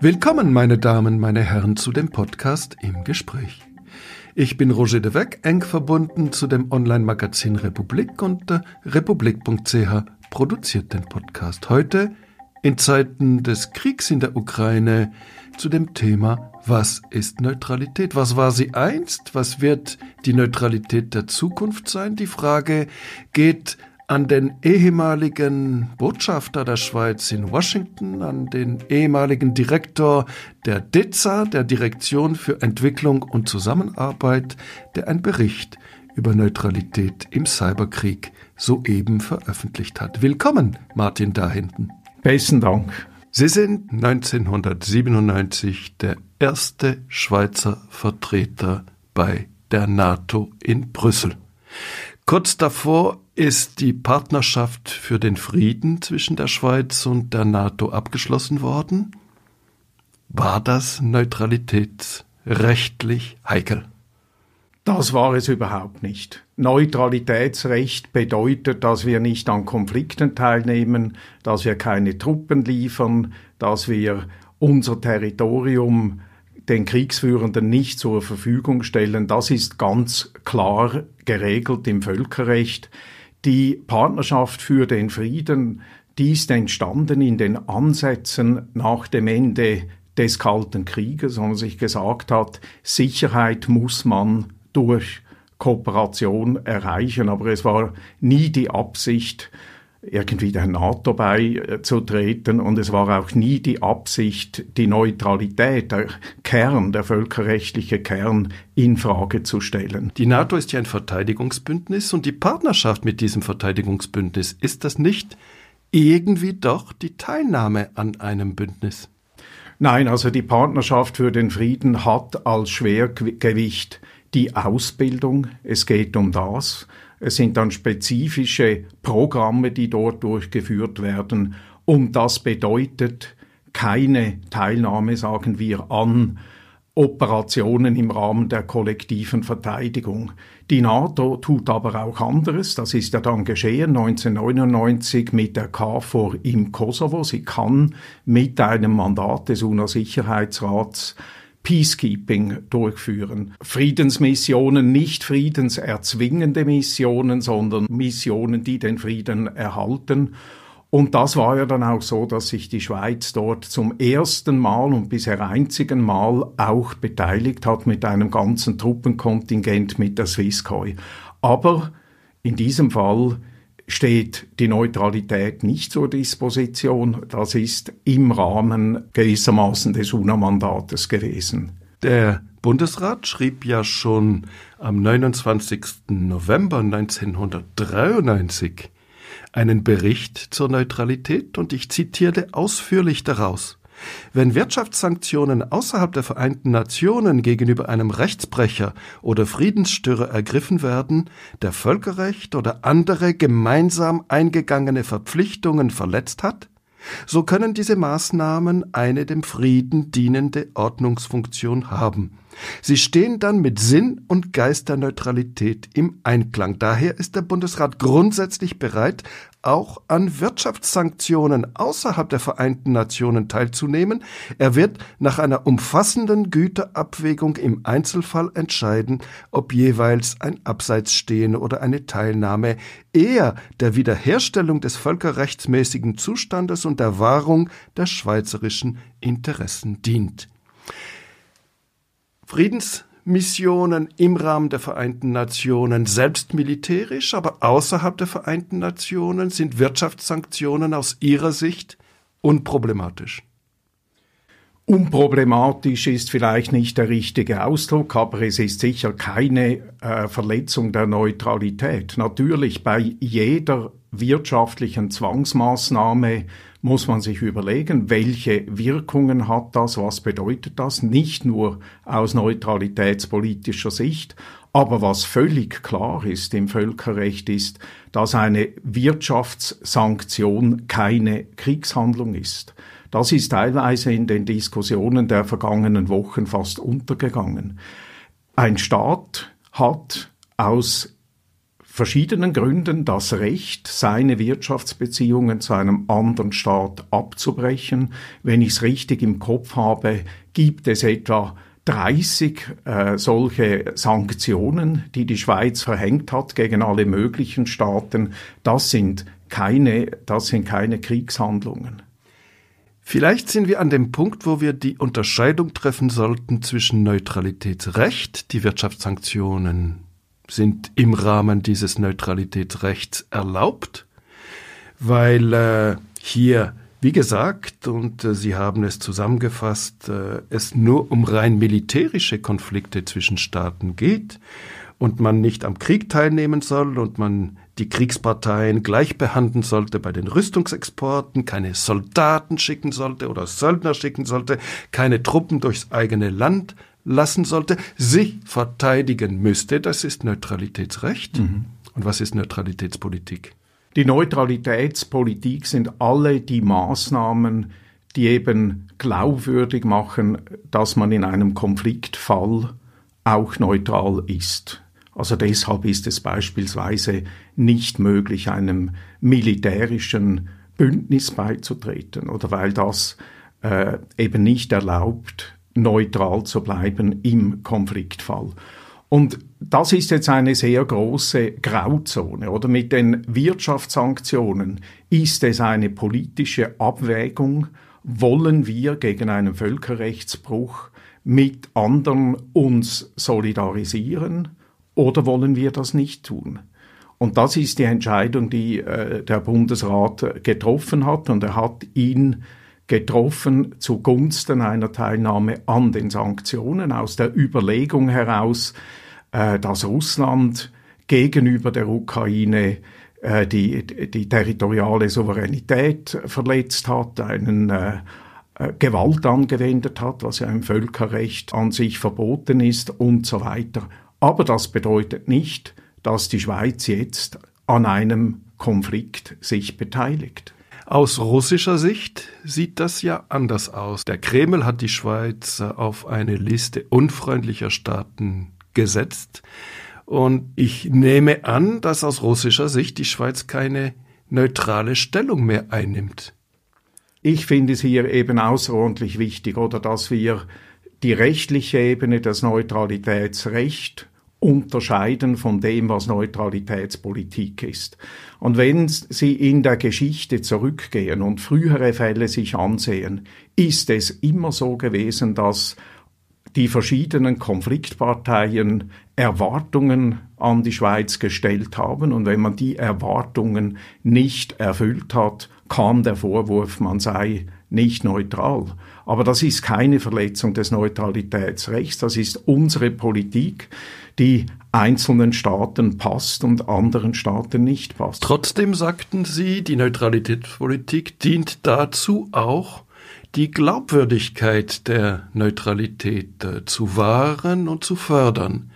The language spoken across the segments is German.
Willkommen, meine Damen, meine Herren, zu dem Podcast im Gespräch. Ich bin Roger de Weck, eng verbunden zu dem Online-Magazin Republik und äh, republik.ch produziert den Podcast. Heute in Zeiten des Kriegs in der Ukraine zu dem Thema Was ist Neutralität? Was war sie einst? Was wird die Neutralität der Zukunft sein? Die Frage geht an den ehemaligen Botschafter der Schweiz in Washington, an den ehemaligen Direktor der DEZA, der Direktion für Entwicklung und Zusammenarbeit, der ein Bericht über Neutralität im Cyberkrieg soeben veröffentlicht hat. Willkommen, Martin da hinten. Besten Dank. Sie sind 1997 der erste Schweizer Vertreter bei der NATO in Brüssel. Kurz davor ist die Partnerschaft für den Frieden zwischen der Schweiz und der NATO abgeschlossen worden. War das neutralitätsrechtlich heikel? Das war es überhaupt nicht. Neutralitätsrecht bedeutet, dass wir nicht an Konflikten teilnehmen, dass wir keine Truppen liefern, dass wir unser Territorium den Kriegsführenden nicht zur Verfügung stellen. Das ist ganz klar geregelt im Völkerrecht. Die Partnerschaft für den Frieden, die ist entstanden in den Ansätzen nach dem Ende des Kalten Krieges, wo man sich gesagt hat, Sicherheit muss man durch Kooperation erreichen. Aber es war nie die Absicht, irgendwie der NATO beizutreten und es war auch nie die Absicht, die Neutralität, der Kern, der völkerrechtliche Kern in Frage zu stellen. Die NATO ist ja ein Verteidigungsbündnis und die Partnerschaft mit diesem Verteidigungsbündnis ist das nicht irgendwie doch die Teilnahme an einem Bündnis? Nein, also die Partnerschaft für den Frieden hat als Schwergewicht die Ausbildung. Es geht um das. Es sind dann spezifische Programme, die dort durchgeführt werden. Und das bedeutet keine Teilnahme, sagen wir, an Operationen im Rahmen der kollektiven Verteidigung. Die NATO tut aber auch anderes. Das ist ja dann geschehen 1999 mit der KFOR im Kosovo. Sie kann mit einem Mandat des UNO-Sicherheitsrats Peacekeeping durchführen. Friedensmissionen, nicht friedenserzwingende Missionen, sondern Missionen, die den Frieden erhalten. Und das war ja dann auch so, dass sich die Schweiz dort zum ersten Mal und bisher einzigen Mal auch beteiligt hat mit einem ganzen Truppenkontingent mit der Swisscoi. Aber in diesem Fall steht die Neutralität nicht zur Disposition. Das ist im Rahmen gewissermaßen des UNO-Mandates gewesen. Der Bundesrat schrieb ja schon am 29. November 1993 einen Bericht zur Neutralität und ich zitiere ausführlich daraus. Wenn Wirtschaftssanktionen außerhalb der Vereinten Nationen gegenüber einem Rechtsbrecher oder Friedensstörer ergriffen werden, der Völkerrecht oder andere gemeinsam eingegangene Verpflichtungen verletzt hat, so können diese Maßnahmen eine dem Frieden dienende Ordnungsfunktion haben. Sie stehen dann mit Sinn und Geist der Neutralität im Einklang. Daher ist der Bundesrat grundsätzlich bereit, auch an Wirtschaftssanktionen außerhalb der Vereinten Nationen teilzunehmen. Er wird nach einer umfassenden Güterabwägung im Einzelfall entscheiden, ob jeweils ein Abseitsstehen oder eine Teilnahme eher der Wiederherstellung des völkerrechtsmäßigen Zustandes und der Wahrung der schweizerischen Interessen dient. Friedensmissionen im Rahmen der Vereinten Nationen, selbst militärisch, aber außerhalb der Vereinten Nationen, sind Wirtschaftssanktionen aus Ihrer Sicht unproblematisch. Unproblematisch ist vielleicht nicht der richtige Ausdruck, aber es ist sicher keine äh, Verletzung der Neutralität. Natürlich bei jeder wirtschaftlichen Zwangsmaßnahme muss man sich überlegen, welche Wirkungen hat das, was bedeutet das, nicht nur aus neutralitätspolitischer Sicht, aber was völlig klar ist im Völkerrecht ist, dass eine Wirtschaftssanktion keine Kriegshandlung ist. Das ist teilweise in den Diskussionen der vergangenen Wochen fast untergegangen. Ein Staat hat aus verschiedenen Gründen das Recht, seine Wirtschaftsbeziehungen zu einem anderen Staat abzubrechen. Wenn ich es richtig im Kopf habe, gibt es etwa 30 äh, solche Sanktionen, die die Schweiz verhängt hat gegen alle möglichen Staaten. Das sind keine, das sind keine Kriegshandlungen. Vielleicht sind wir an dem Punkt, wo wir die Unterscheidung treffen sollten zwischen Neutralitätsrecht, die Wirtschaftssanktionen sind im Rahmen dieses Neutralitätsrechts erlaubt, weil äh, hier, wie gesagt, und äh, Sie haben es zusammengefasst, äh, es nur um rein militärische Konflikte zwischen Staaten geht und man nicht am Krieg teilnehmen soll und man die Kriegsparteien gleich behandeln sollte bei den Rüstungsexporten, keine Soldaten schicken sollte oder Söldner schicken sollte, keine Truppen durchs eigene Land lassen sollte, sich verteidigen müsste. Das ist Neutralitätsrecht. Mhm. Und was ist Neutralitätspolitik? Die Neutralitätspolitik sind alle die Maßnahmen, die eben glaubwürdig machen, dass man in einem Konfliktfall auch neutral ist. Also deshalb ist es beispielsweise nicht möglich, einem militärischen Bündnis beizutreten oder weil das äh, eben nicht erlaubt, neutral zu bleiben im Konfliktfall. Und das ist jetzt eine sehr große Grauzone. Oder mit den Wirtschaftssanktionen ist es eine politische Abwägung. Wollen wir gegen einen Völkerrechtsbruch mit anderen uns solidarisieren oder wollen wir das nicht tun? Und das ist die Entscheidung, die äh, der Bundesrat getroffen hat. Und er hat ihn getroffen zugunsten einer Teilnahme an den Sanktionen aus der Überlegung heraus, äh, dass Russland gegenüber der Ukraine äh, die, die territoriale Souveränität verletzt hat, einen äh, Gewalt angewendet hat, was ja im Völkerrecht an sich verboten ist und so weiter. Aber das bedeutet nicht, dass die Schweiz jetzt an einem Konflikt sich beteiligt. Aus russischer Sicht sieht das ja anders aus. Der Kreml hat die Schweiz auf eine Liste unfreundlicher Staaten gesetzt. Und ich nehme an, dass aus russischer Sicht die Schweiz keine neutrale Stellung mehr einnimmt. Ich finde es hier eben außerordentlich wichtig, oder dass wir die rechtliche Ebene, das Neutralitätsrecht unterscheiden von dem, was Neutralitätspolitik ist. Und wenn Sie in der Geschichte zurückgehen und frühere Fälle sich ansehen, ist es immer so gewesen, dass die verschiedenen Konfliktparteien Erwartungen an die Schweiz gestellt haben und wenn man die Erwartungen nicht erfüllt hat, kam der Vorwurf, man sei nicht neutral. Aber das ist keine Verletzung des Neutralitätsrechts, das ist unsere Politik die einzelnen Staaten passt und anderen Staaten nicht passt. Trotzdem sagten Sie, die Neutralitätspolitik dient dazu auch, die Glaubwürdigkeit der Neutralität äh, zu wahren und zu fördern.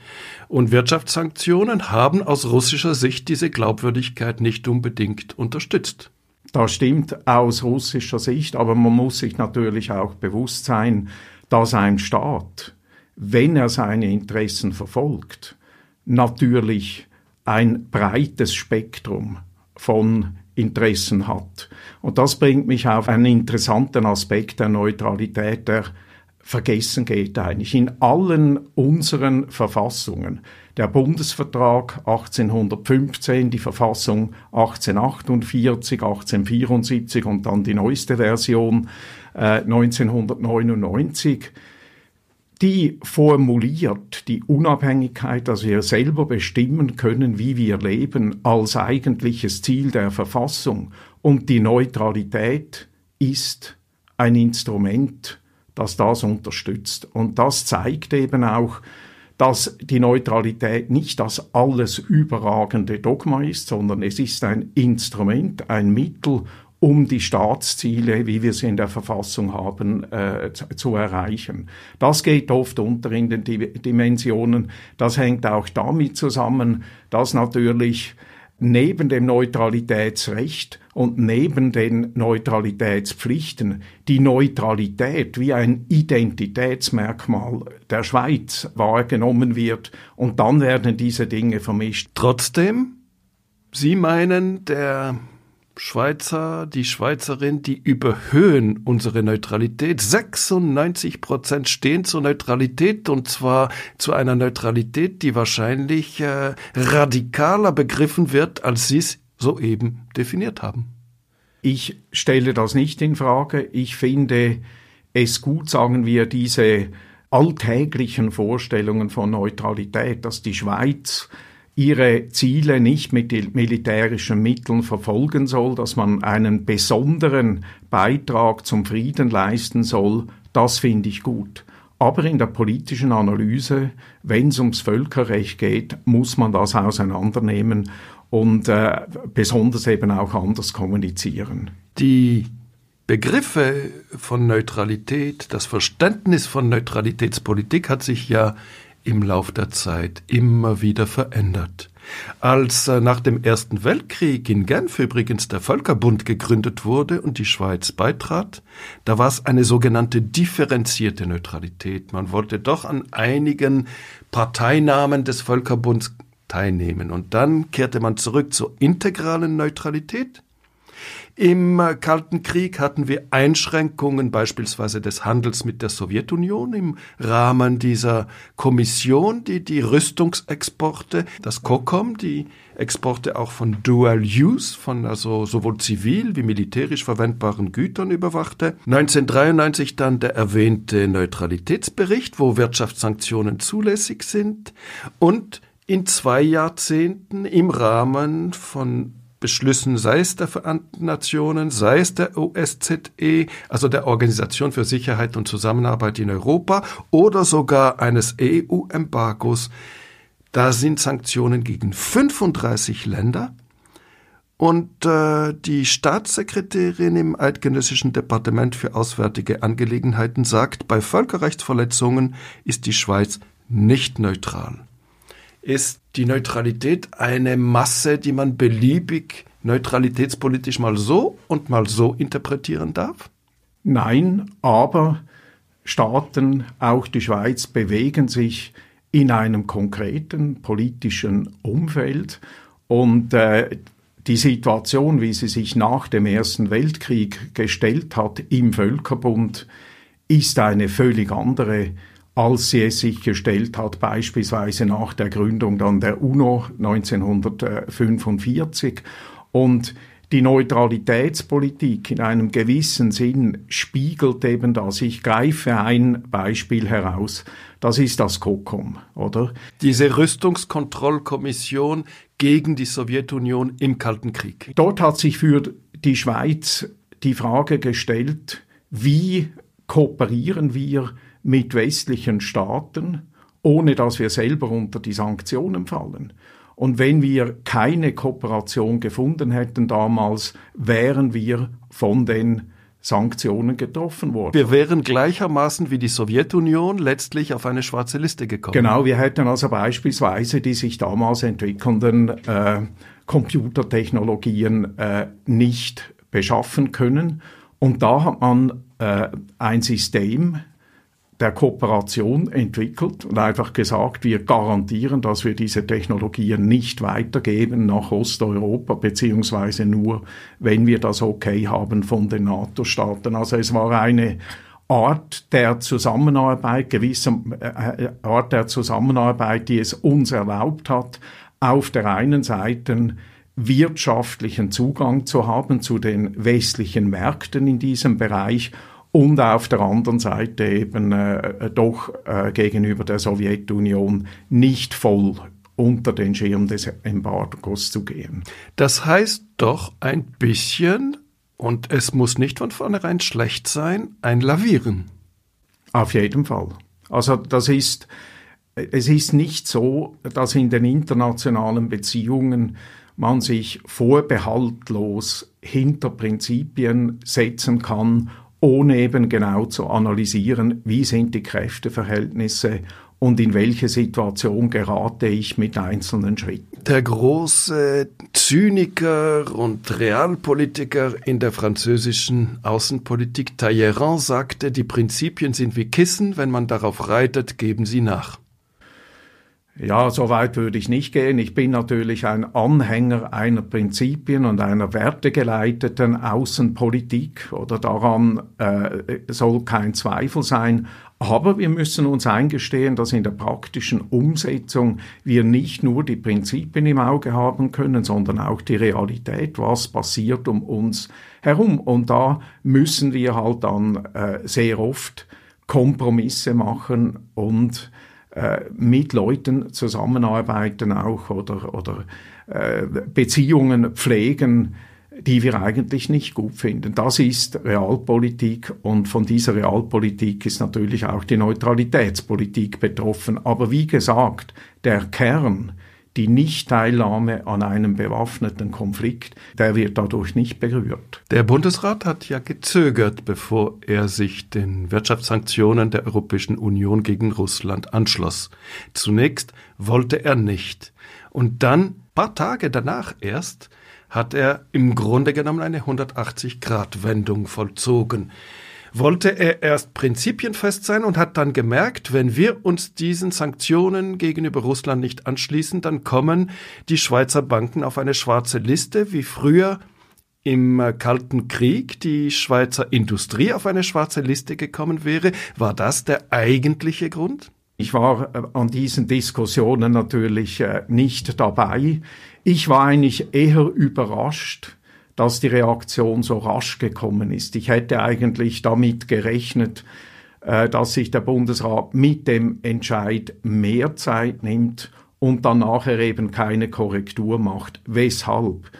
Und Wirtschaftssanktionen haben aus russischer Sicht diese Glaubwürdigkeit nicht unbedingt unterstützt. Das stimmt aus russischer Sicht, aber man muss sich natürlich auch bewusst sein, dass ein Staat wenn er seine Interessen verfolgt, natürlich ein breites Spektrum von Interessen hat. Und das bringt mich auf einen interessanten Aspekt der Neutralität, der vergessen geht eigentlich. In allen unseren Verfassungen, der Bundesvertrag 1815, die Verfassung 1848, 1874 und dann die neueste Version äh, 1999, die formuliert die Unabhängigkeit, dass wir selber bestimmen können, wie wir leben, als eigentliches Ziel der Verfassung. Und die Neutralität ist ein Instrument, das das unterstützt. Und das zeigt eben auch, dass die Neutralität nicht das alles überragende Dogma ist, sondern es ist ein Instrument, ein Mittel, um die Staatsziele, wie wir sie in der Verfassung haben, äh, zu erreichen. Das geht oft unter in den Dimensionen. Das hängt auch damit zusammen, dass natürlich neben dem Neutralitätsrecht und neben den Neutralitätspflichten die Neutralität wie ein Identitätsmerkmal der Schweiz wahrgenommen wird und dann werden diese Dinge vermischt. Trotzdem Sie meinen, der Schweizer, die Schweizerin, die überhöhen unsere Neutralität. 96 Prozent stehen zur Neutralität und zwar zu einer Neutralität, die wahrscheinlich äh, radikaler begriffen wird, als Sie es soeben definiert haben. Ich stelle das nicht in Frage. Ich finde es gut, sagen wir, diese alltäglichen Vorstellungen von Neutralität, dass die Schweiz ihre Ziele nicht mit militärischen Mitteln verfolgen soll, dass man einen besonderen Beitrag zum Frieden leisten soll, das finde ich gut. Aber in der politischen Analyse, wenn es ums Völkerrecht geht, muss man das auseinandernehmen und äh, besonders eben auch anders kommunizieren. Die Begriffe von Neutralität, das Verständnis von Neutralitätspolitik hat sich ja im Lauf der Zeit immer wieder verändert. Als äh, nach dem Ersten Weltkrieg in Genf übrigens der Völkerbund gegründet wurde und die Schweiz beitrat, da war es eine sogenannte differenzierte Neutralität. Man wollte doch an einigen Parteinamen des Völkerbunds teilnehmen. Und dann kehrte man zurück zur integralen Neutralität im Kalten Krieg hatten wir Einschränkungen beispielsweise des Handels mit der Sowjetunion im Rahmen dieser Kommission, die die Rüstungsexporte, das COCOM, die Exporte auch von Dual Use, von also sowohl zivil wie militärisch verwendbaren Gütern überwachte. 1993 dann der erwähnte Neutralitätsbericht, wo Wirtschaftssanktionen zulässig sind und in zwei Jahrzehnten im Rahmen von Beschlüssen, sei es der Vereinten Nationen, sei es der OSZE, also der Organisation für Sicherheit und Zusammenarbeit in Europa, oder sogar eines EU-Embargos. Da sind Sanktionen gegen 35 Länder. Und äh, die Staatssekretärin im Eidgenössischen Departement für Auswärtige Angelegenheiten sagt, bei Völkerrechtsverletzungen ist die Schweiz nicht neutral. Ist die Neutralität eine Masse, die man beliebig neutralitätspolitisch mal so und mal so interpretieren darf? Nein, aber Staaten, auch die Schweiz, bewegen sich in einem konkreten politischen Umfeld und äh, die Situation, wie sie sich nach dem Ersten Weltkrieg gestellt hat im Völkerbund, ist eine völlig andere als sie es sich gestellt hat, beispielsweise nach der Gründung dann der UNO 1945. Und die Neutralitätspolitik in einem gewissen Sinn spiegelt eben das. Ich greife ein Beispiel heraus. Das ist das COCOM, oder? Diese Rüstungskontrollkommission gegen die Sowjetunion im Kalten Krieg. Dort hat sich für die Schweiz die Frage gestellt, wie kooperieren wir mit westlichen Staaten, ohne dass wir selber unter die Sanktionen fallen. Und wenn wir keine Kooperation gefunden hätten damals, wären wir von den Sanktionen getroffen worden. Wir wären gleichermaßen wie die Sowjetunion letztlich auf eine schwarze Liste gekommen. Genau, wir hätten also beispielsweise die sich damals entwickelnden äh, Computertechnologien äh, nicht beschaffen können. Und da hat man äh, ein System der Kooperation entwickelt und einfach gesagt, wir garantieren, dass wir diese Technologien nicht weitergeben nach Osteuropa, beziehungsweise nur, wenn wir das okay haben von den NATO-Staaten. Also es war eine Art der Zusammenarbeit, gewisse äh, äh, Art der Zusammenarbeit, die es uns erlaubt hat, auf der einen Seite wirtschaftlichen Zugang zu haben zu den westlichen Märkten in diesem Bereich und auf der anderen Seite eben äh, doch äh, gegenüber der Sowjetunion nicht voll unter den Schirm des Embargos zu gehen. Das heißt doch ein bisschen, und es muss nicht von vornherein schlecht sein, ein Lavieren. Auf jeden Fall. Also das ist, es ist nicht so, dass in den internationalen Beziehungen man sich vorbehaltlos hinter Prinzipien setzen kann ohne eben genau zu analysieren, wie sind die Kräfteverhältnisse und in welche Situation gerate ich mit einzelnen Schritten. Der große Zyniker und Realpolitiker in der französischen Außenpolitik Talleyrand sagte, die Prinzipien sind wie Kissen, wenn man darauf reitet, geben sie nach. Ja, so weit würde ich nicht gehen. Ich bin natürlich ein Anhänger einer Prinzipien und einer wertegeleiteten Außenpolitik oder daran äh, soll kein Zweifel sein. Aber wir müssen uns eingestehen, dass in der praktischen Umsetzung wir nicht nur die Prinzipien im Auge haben können, sondern auch die Realität, was passiert um uns herum. Und da müssen wir halt dann äh, sehr oft Kompromisse machen und äh, mit Leuten zusammenarbeiten auch oder, oder äh, Beziehungen pflegen, die wir eigentlich nicht gut finden. Das ist Realpolitik und von dieser Realpolitik ist natürlich auch die Neutralitätspolitik betroffen. Aber wie gesagt, der Kern die Nichtteilnahme an einem bewaffneten Konflikt, der wird dadurch nicht berührt. Der Bundesrat hat ja gezögert, bevor er sich den Wirtschaftssanktionen der Europäischen Union gegen Russland anschloss. Zunächst wollte er nicht. Und dann, paar Tage danach erst, hat er im Grunde genommen eine 180-Grad-Wendung vollzogen wollte er erst prinzipienfest sein und hat dann gemerkt, wenn wir uns diesen Sanktionen gegenüber Russland nicht anschließen, dann kommen die Schweizer Banken auf eine schwarze Liste, wie früher im Kalten Krieg die Schweizer Industrie auf eine schwarze Liste gekommen wäre. War das der eigentliche Grund? Ich war äh, an diesen Diskussionen natürlich äh, nicht dabei. Ich war eigentlich eher überrascht, dass die Reaktion so rasch gekommen ist. Ich hätte eigentlich damit gerechnet, äh, dass sich der Bundesrat mit dem Entscheid mehr Zeit nimmt und dann nachher eben keine Korrektur macht. Weshalb?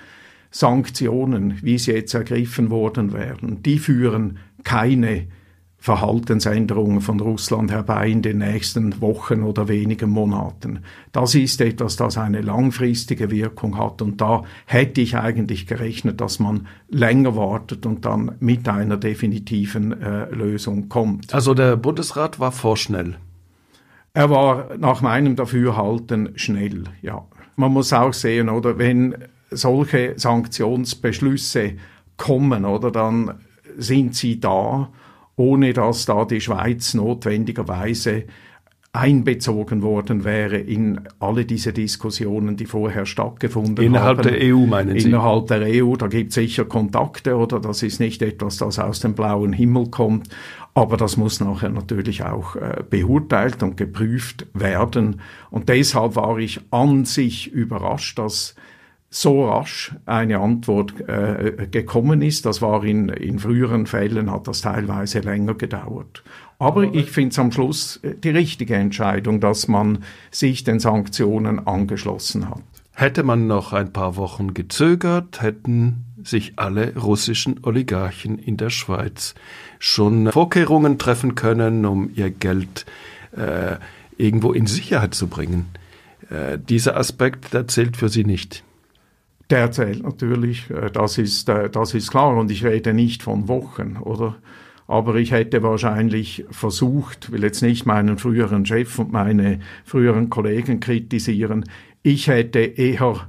Sanktionen, wie sie jetzt ergriffen worden wären, die führen keine Verhaltensänderungen von Russland herbei in den nächsten Wochen oder wenigen Monaten. Das ist etwas, das eine langfristige Wirkung hat und da hätte ich eigentlich gerechnet, dass man länger wartet und dann mit einer definitiven äh, Lösung kommt. Also der Bundesrat war vorschnell. Er war nach meinem Dafürhalten schnell, ja. Man muss auch sehen, oder wenn solche Sanktionsbeschlüsse kommen, oder dann sind sie da ohne dass da die Schweiz notwendigerweise einbezogen worden wäre in alle diese Diskussionen, die vorher stattgefunden Innerhalb haben. Innerhalb der EU meinen Sie? Innerhalb der EU, da gibt es sicher Kontakte oder das ist nicht etwas, das aus dem blauen Himmel kommt, aber das muss nachher natürlich auch äh, beurteilt und geprüft werden und deshalb war ich an sich überrascht, dass so rasch eine Antwort äh, gekommen ist. Das war in, in früheren Fällen, hat das teilweise länger gedauert. Aber ich finde es am Schluss äh, die richtige Entscheidung, dass man sich den Sanktionen angeschlossen hat. Hätte man noch ein paar Wochen gezögert, hätten sich alle russischen Oligarchen in der Schweiz schon Vorkehrungen treffen können, um ihr Geld äh, irgendwo in Sicherheit zu bringen. Äh, dieser Aspekt, der zählt für sie nicht. Der zählt natürlich, äh, das ist, äh, das ist klar. Und ich rede nicht von Wochen, oder? Aber ich hätte wahrscheinlich versucht, will jetzt nicht meinen früheren Chef und meine früheren Kollegen kritisieren, ich hätte eher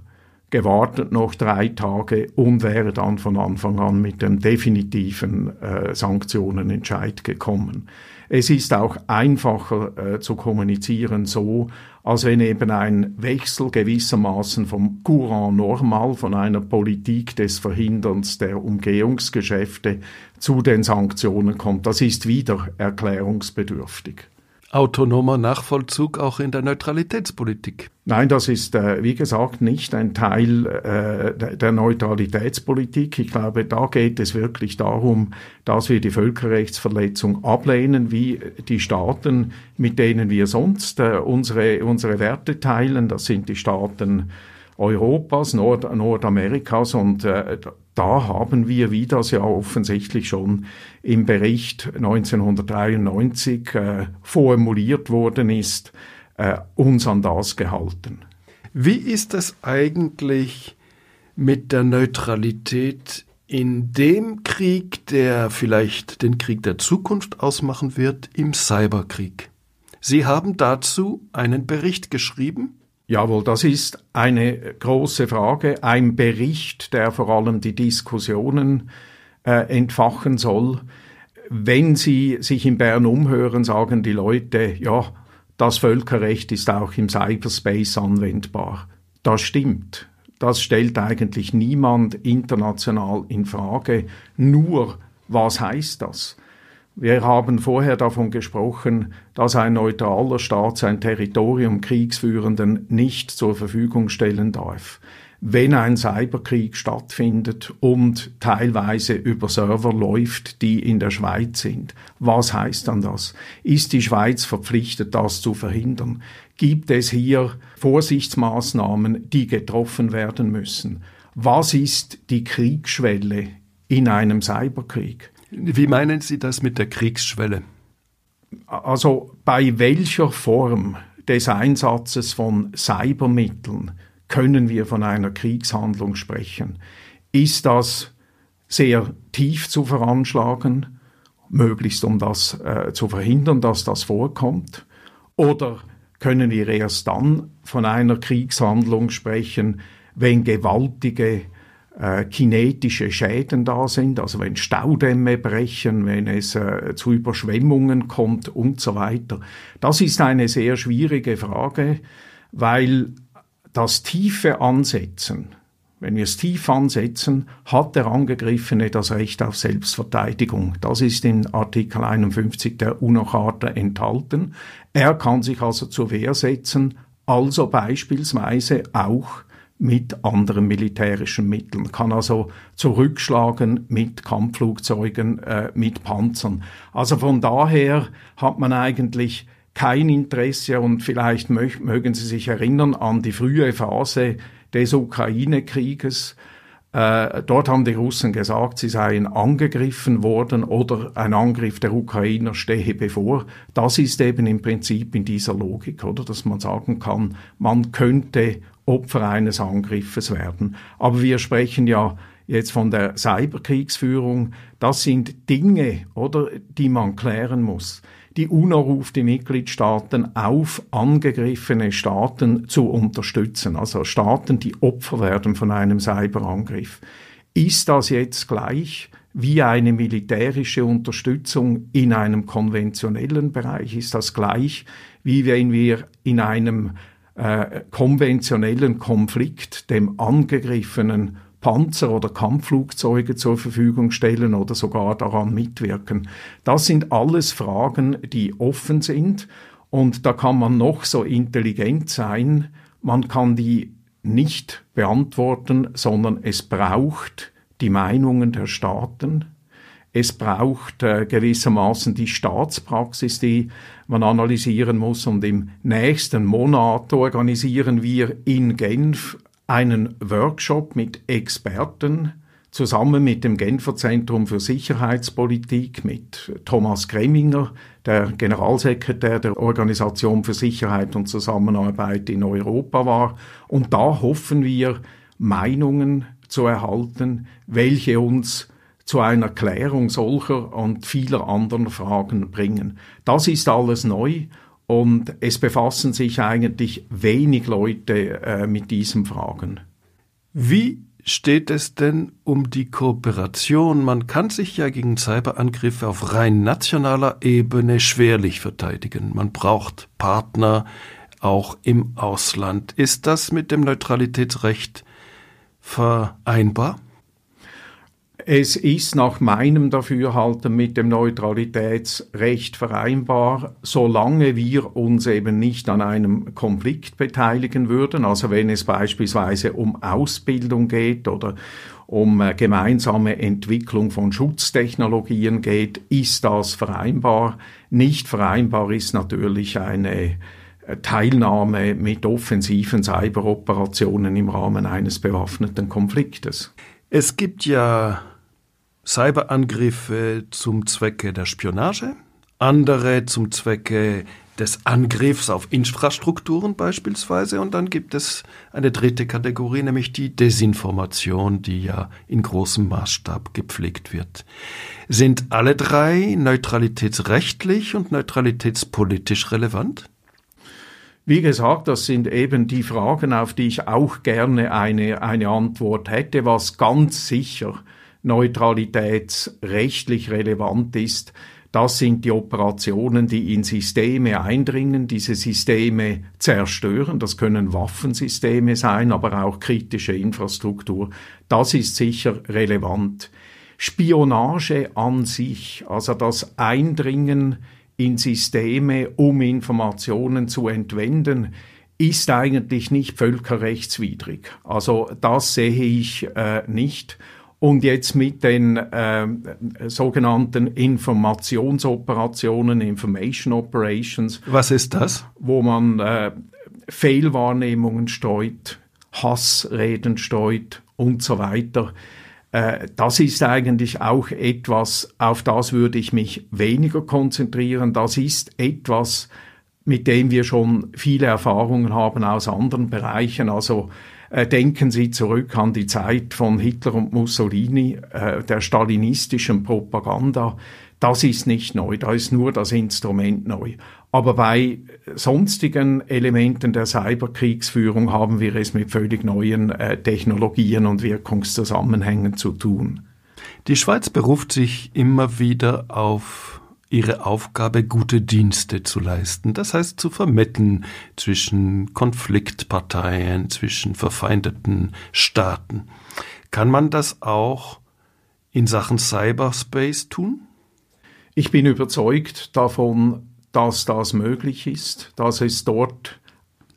gewartet noch drei Tage und wäre dann von Anfang an mit dem definitiven äh, Sanktionenentscheid gekommen. Es ist auch einfacher äh, zu kommunizieren so, als wenn eben ein Wechsel gewissermaßen vom Courant normal, von einer Politik des Verhinderns der Umgehungsgeschäfte zu den Sanktionen kommt. Das ist wieder erklärungsbedürftig autonomer Nachvollzug auch in der Neutralitätspolitik. Nein, das ist, äh, wie gesagt, nicht ein Teil äh, der Neutralitätspolitik. Ich glaube, da geht es wirklich darum, dass wir die Völkerrechtsverletzung ablehnen, wie die Staaten, mit denen wir sonst äh, unsere, unsere Werte teilen. Das sind die Staaten Europas, Nord Nordamerikas und äh, da haben wir, wie das ja offensichtlich schon im Bericht 1993 äh, formuliert worden ist, äh, uns an das gehalten. Wie ist es eigentlich mit der Neutralität in dem Krieg, der vielleicht den Krieg der Zukunft ausmachen wird, im Cyberkrieg? Sie haben dazu einen Bericht geschrieben? Jawohl, das ist eine große Frage, ein Bericht, der vor allem die Diskussionen äh, entfachen soll. Wenn Sie sich in Bern umhören, sagen die Leute, ja, das Völkerrecht ist auch im Cyberspace anwendbar. Das stimmt. Das stellt eigentlich niemand international in Frage. Nur, was heißt das? Wir haben vorher davon gesprochen, dass ein neutraler Staat sein Territorium Kriegsführenden nicht zur Verfügung stellen darf wenn ein Cyberkrieg stattfindet und teilweise über Server läuft, die in der Schweiz sind. Was heißt dann das? Ist die Schweiz verpflichtet, das zu verhindern? Gibt es hier Vorsichtsmaßnahmen, die getroffen werden müssen? Was ist die Kriegsschwelle in einem Cyberkrieg? Wie meinen Sie das mit der Kriegsschwelle? Also bei welcher Form des Einsatzes von Cybermitteln können wir von einer Kriegshandlung sprechen. Ist das sehr tief zu veranschlagen, möglichst um das äh, zu verhindern, dass das vorkommt? Oder können wir erst dann von einer Kriegshandlung sprechen, wenn gewaltige äh, kinetische Schäden da sind, also wenn Staudämme brechen, wenn es äh, zu Überschwemmungen kommt und so weiter. Das ist eine sehr schwierige Frage, weil das tiefe Ansetzen, wenn wir es tief ansetzen, hat der Angegriffene das Recht auf Selbstverteidigung. Das ist in Artikel 51 der UNO-Charta enthalten. Er kann sich also zur Wehr setzen, also beispielsweise auch mit anderen militärischen Mitteln, kann also zurückschlagen mit Kampfflugzeugen, äh, mit Panzern. Also von daher hat man eigentlich kein Interesse und vielleicht mögen Sie sich erinnern an die frühe Phase des Ukraine-Krieges. Äh, dort haben die Russen gesagt, sie seien angegriffen worden oder ein Angriff der Ukrainer stehe bevor. Das ist eben im Prinzip in dieser Logik, oder, dass man sagen kann, man könnte Opfer eines Angriffes werden. Aber wir sprechen ja jetzt von der Cyberkriegsführung. Das sind Dinge, oder, die man klären muss. Die UNO ruft die Mitgliedstaaten auf, angegriffene Staaten zu unterstützen, also Staaten, die Opfer werden von einem Cyberangriff. Ist das jetzt gleich wie eine militärische Unterstützung in einem konventionellen Bereich? Ist das gleich wie wenn wir in einem äh, konventionellen Konflikt dem Angegriffenen Panzer oder Kampfflugzeuge zur Verfügung stellen oder sogar daran mitwirken. Das sind alles Fragen, die offen sind. Und da kann man noch so intelligent sein, man kann die nicht beantworten, sondern es braucht die Meinungen der Staaten, es braucht äh, gewissermaßen die Staatspraxis, die man analysieren muss. Und im nächsten Monat organisieren wir in Genf einen Workshop mit Experten zusammen mit dem Genfer Zentrum für Sicherheitspolitik, mit Thomas Greminger, der Generalsekretär der Organisation für Sicherheit und Zusammenarbeit in Europa war. Und da hoffen wir, Meinungen zu erhalten, welche uns zu einer Klärung solcher und vieler anderen Fragen bringen. Das ist alles neu und es befassen sich eigentlich wenig Leute äh, mit diesen Fragen. Wie steht es denn um die Kooperation? Man kann sich ja gegen Cyberangriffe auf rein nationaler Ebene schwerlich verteidigen. Man braucht Partner auch im Ausland. Ist das mit dem Neutralitätsrecht vereinbar? Es ist nach meinem Dafürhalten mit dem Neutralitätsrecht vereinbar, solange wir uns eben nicht an einem Konflikt beteiligen würden. Also wenn es beispielsweise um Ausbildung geht oder um äh, gemeinsame Entwicklung von Schutztechnologien geht, ist das vereinbar. Nicht vereinbar ist natürlich eine äh, Teilnahme mit offensiven Cyberoperationen im Rahmen eines bewaffneten Konfliktes. Es gibt ja Cyberangriffe zum Zwecke der Spionage, andere zum Zwecke des Angriffs auf Infrastrukturen beispielsweise und dann gibt es eine dritte Kategorie, nämlich die Desinformation, die ja in großem Maßstab gepflegt wird. Sind alle drei neutralitätsrechtlich und neutralitätspolitisch relevant? Wie gesagt, das sind eben die Fragen, auf die ich auch gerne eine, eine Antwort hätte, was ganz sicher neutralitätsrechtlich relevant ist. Das sind die Operationen, die in Systeme eindringen, diese Systeme zerstören. Das können Waffensysteme sein, aber auch kritische Infrastruktur. Das ist sicher relevant. Spionage an sich, also das Eindringen in Systeme, um Informationen zu entwenden, ist eigentlich nicht völkerrechtswidrig. Also das sehe ich äh, nicht. Und jetzt mit den äh, sogenannten Informationsoperationen, Information Operations. Was ist das? Wo man äh, Fehlwahrnehmungen steuert, Hassreden steuert und so weiter. Äh, das ist eigentlich auch etwas, auf das würde ich mich weniger konzentrieren. Das ist etwas, mit dem wir schon viele Erfahrungen haben aus anderen Bereichen. Also äh, denken Sie zurück an die Zeit von Hitler und Mussolini, äh, der stalinistischen Propaganda. Das ist nicht neu, da ist nur das Instrument neu. Aber bei sonstigen Elementen der Cyberkriegsführung haben wir es mit völlig neuen äh, Technologien und Wirkungszusammenhängen zu tun. Die Schweiz beruft sich immer wieder auf ihre Aufgabe, gute Dienste zu leisten, das heißt zu vermitteln zwischen Konfliktparteien, zwischen verfeindeten Staaten. Kann man das auch in Sachen Cyberspace tun? Ich bin überzeugt davon, dass das möglich ist, dass es dort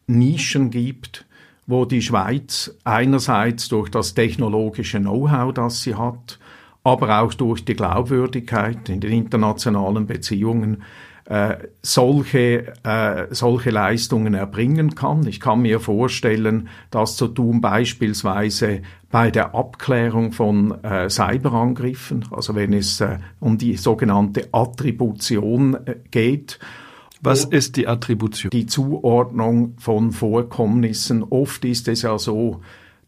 Nischen gibt, wo die Schweiz einerseits durch das technologische Know-how, das sie hat, aber auch durch die Glaubwürdigkeit in den internationalen Beziehungen äh, solche, äh, solche Leistungen erbringen kann. Ich kann mir vorstellen, das zu tun beispielsweise bei der Abklärung von äh, Cyberangriffen, also wenn es äh, um die sogenannte Attribution äh, geht. Was ist die Attribution? Die Zuordnung von Vorkommnissen. Oft ist es ja so,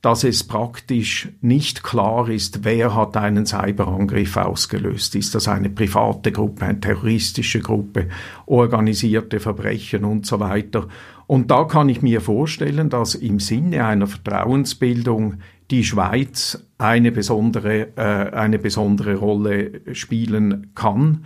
dass es praktisch nicht klar ist, wer hat einen Cyberangriff ausgelöst. Ist das eine private Gruppe, eine terroristische Gruppe, organisierte Verbrechen und so weiter. Und da kann ich mir vorstellen, dass im Sinne einer Vertrauensbildung die Schweiz eine besondere, äh, eine besondere Rolle spielen kann.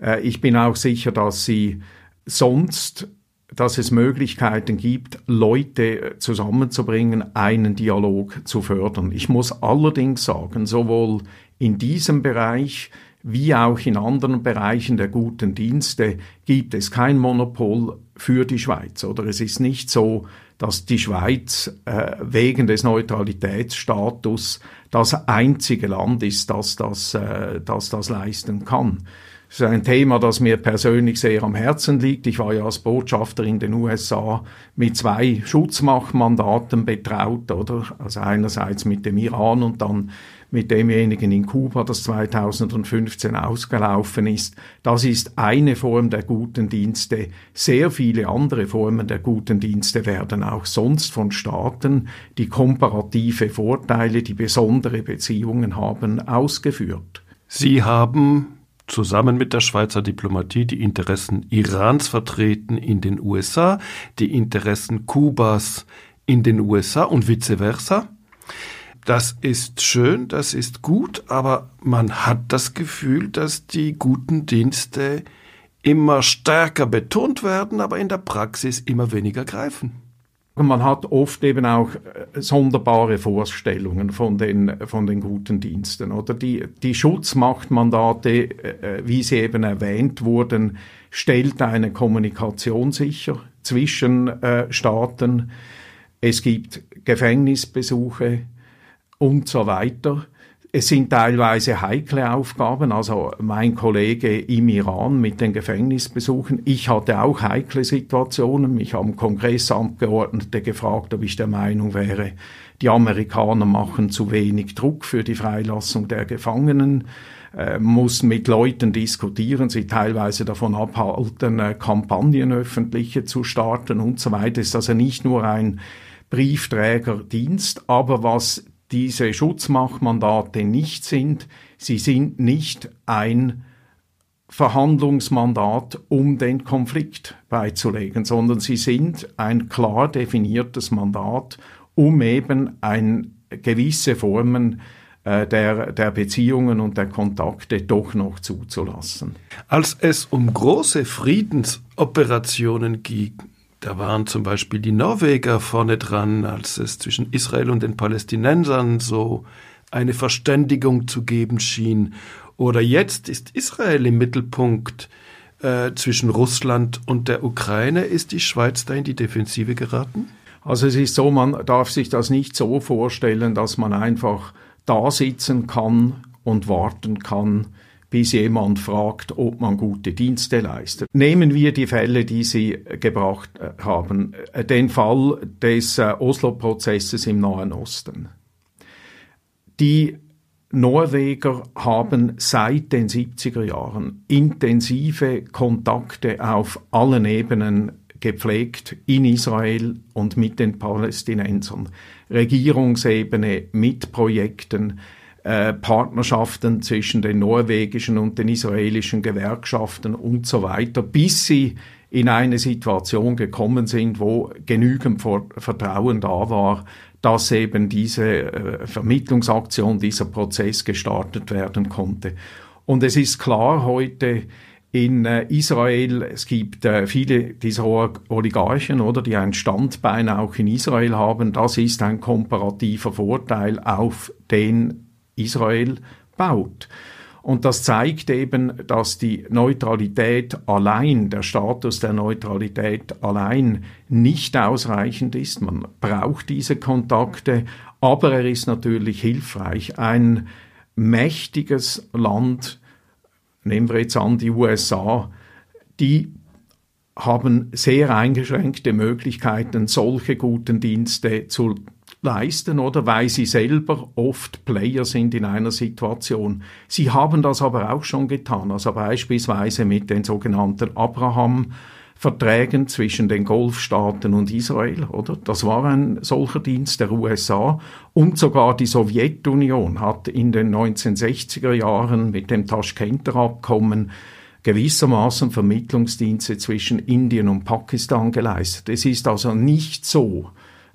Äh, ich bin auch sicher, dass sie sonst dass es Möglichkeiten gibt, Leute zusammenzubringen, einen Dialog zu fördern. Ich muss allerdings sagen, sowohl in diesem Bereich wie auch in anderen Bereichen der guten Dienste gibt es kein Monopol für die Schweiz. Oder es ist nicht so, dass die Schweiz äh, wegen des Neutralitätsstatus das einzige Land ist, das das, äh, das, das leisten kann. Das ist ein Thema, das mir persönlich sehr am Herzen liegt. Ich war ja als Botschafter in den USA mit zwei Schutzmachtmandaten betraut, oder? Also einerseits mit dem Iran und dann mit demjenigen in Kuba, das 2015 ausgelaufen ist. Das ist eine Form der guten Dienste. Sehr viele andere Formen der guten Dienste werden auch sonst von Staaten, die komparative Vorteile, die besondere Beziehungen haben, ausgeführt. Sie haben zusammen mit der Schweizer Diplomatie die Interessen Irans vertreten in den USA, die Interessen Kubas in den USA und vice versa. Das ist schön, das ist gut, aber man hat das Gefühl, dass die guten Dienste immer stärker betont werden, aber in der Praxis immer weniger greifen. Man hat oft eben auch äh, sonderbare Vorstellungen von den, von den guten Diensten. Oder die, die Schutzmachtmandate, äh, äh, wie sie eben erwähnt wurden, stellt eine Kommunikation sicher zwischen Staaten. Es gibt Gefängnisbesuche und so weiter. Es sind teilweise heikle Aufgaben, also mein Kollege im Iran mit den Gefängnisbesuchen. Ich hatte auch heikle Situationen. Mich haben Kongressabgeordnete gefragt, ob ich der Meinung wäre, die Amerikaner machen zu wenig Druck für die Freilassung der Gefangenen äh, muss mit Leuten diskutieren, sie teilweise davon abhalten, äh, Kampagnen öffentliche zu starten und so weiter. Ist also nicht nur ein Briefträgerdienst, aber was diese Schutzmachtmandate nicht sind. Sie sind nicht ein Verhandlungsmandat, um den Konflikt beizulegen, sondern sie sind ein klar definiertes Mandat, um eben ein gewisse Formen äh, der, der Beziehungen und der Kontakte doch noch zuzulassen. Als es um große Friedensoperationen ging, da waren zum Beispiel die Norweger vorne dran, als es zwischen Israel und den Palästinensern so eine Verständigung zu geben schien. Oder jetzt ist Israel im Mittelpunkt äh, zwischen Russland und der Ukraine. Ist die Schweiz da in die Defensive geraten? Also es ist so, man darf sich das nicht so vorstellen, dass man einfach da sitzen kann und warten kann, bis jemand fragt, ob man gute Dienste leistet. Nehmen wir die Fälle, die Sie gebracht äh, haben, äh, den Fall des äh, Oslo-Prozesses im Nahen Osten. Die Norweger haben seit den 70er Jahren intensive Kontakte auf allen Ebenen gepflegt in Israel und mit den Palästinensern. Regierungsebene mit Projekten, äh, Partnerschaften zwischen den norwegischen und den israelischen Gewerkschaften und so weiter, bis sie in eine Situation gekommen sind, wo genügend Vertrauen da war, dass eben diese äh, Vermittlungsaktion, dieser Prozess gestartet werden konnte. Und es ist klar heute, in äh, Israel, es gibt äh, viele dieser Oligarchen, oder, die ein Standbein auch in Israel haben. Das ist ein komparativer Vorteil, auf den Israel baut. Und das zeigt eben, dass die Neutralität allein, der Status der Neutralität allein nicht ausreichend ist. Man braucht diese Kontakte, aber er ist natürlich hilfreich. Ein mächtiges Land, nehmen wir jetzt an die USA, die haben sehr eingeschränkte Möglichkeiten, solche guten Dienste zu leisten, oder weil sie selber oft Player sind in einer Situation. Sie haben das aber auch schon getan, also beispielsweise mit den sogenannten Abraham Verträgen zwischen den Golfstaaten und Israel, oder? Das war ein solcher Dienst der USA und sogar die Sowjetunion hat in den 1960er Jahren mit dem Taschkenter Abkommen gewissermaßen Vermittlungsdienste zwischen Indien und Pakistan geleistet. Es ist also nicht so,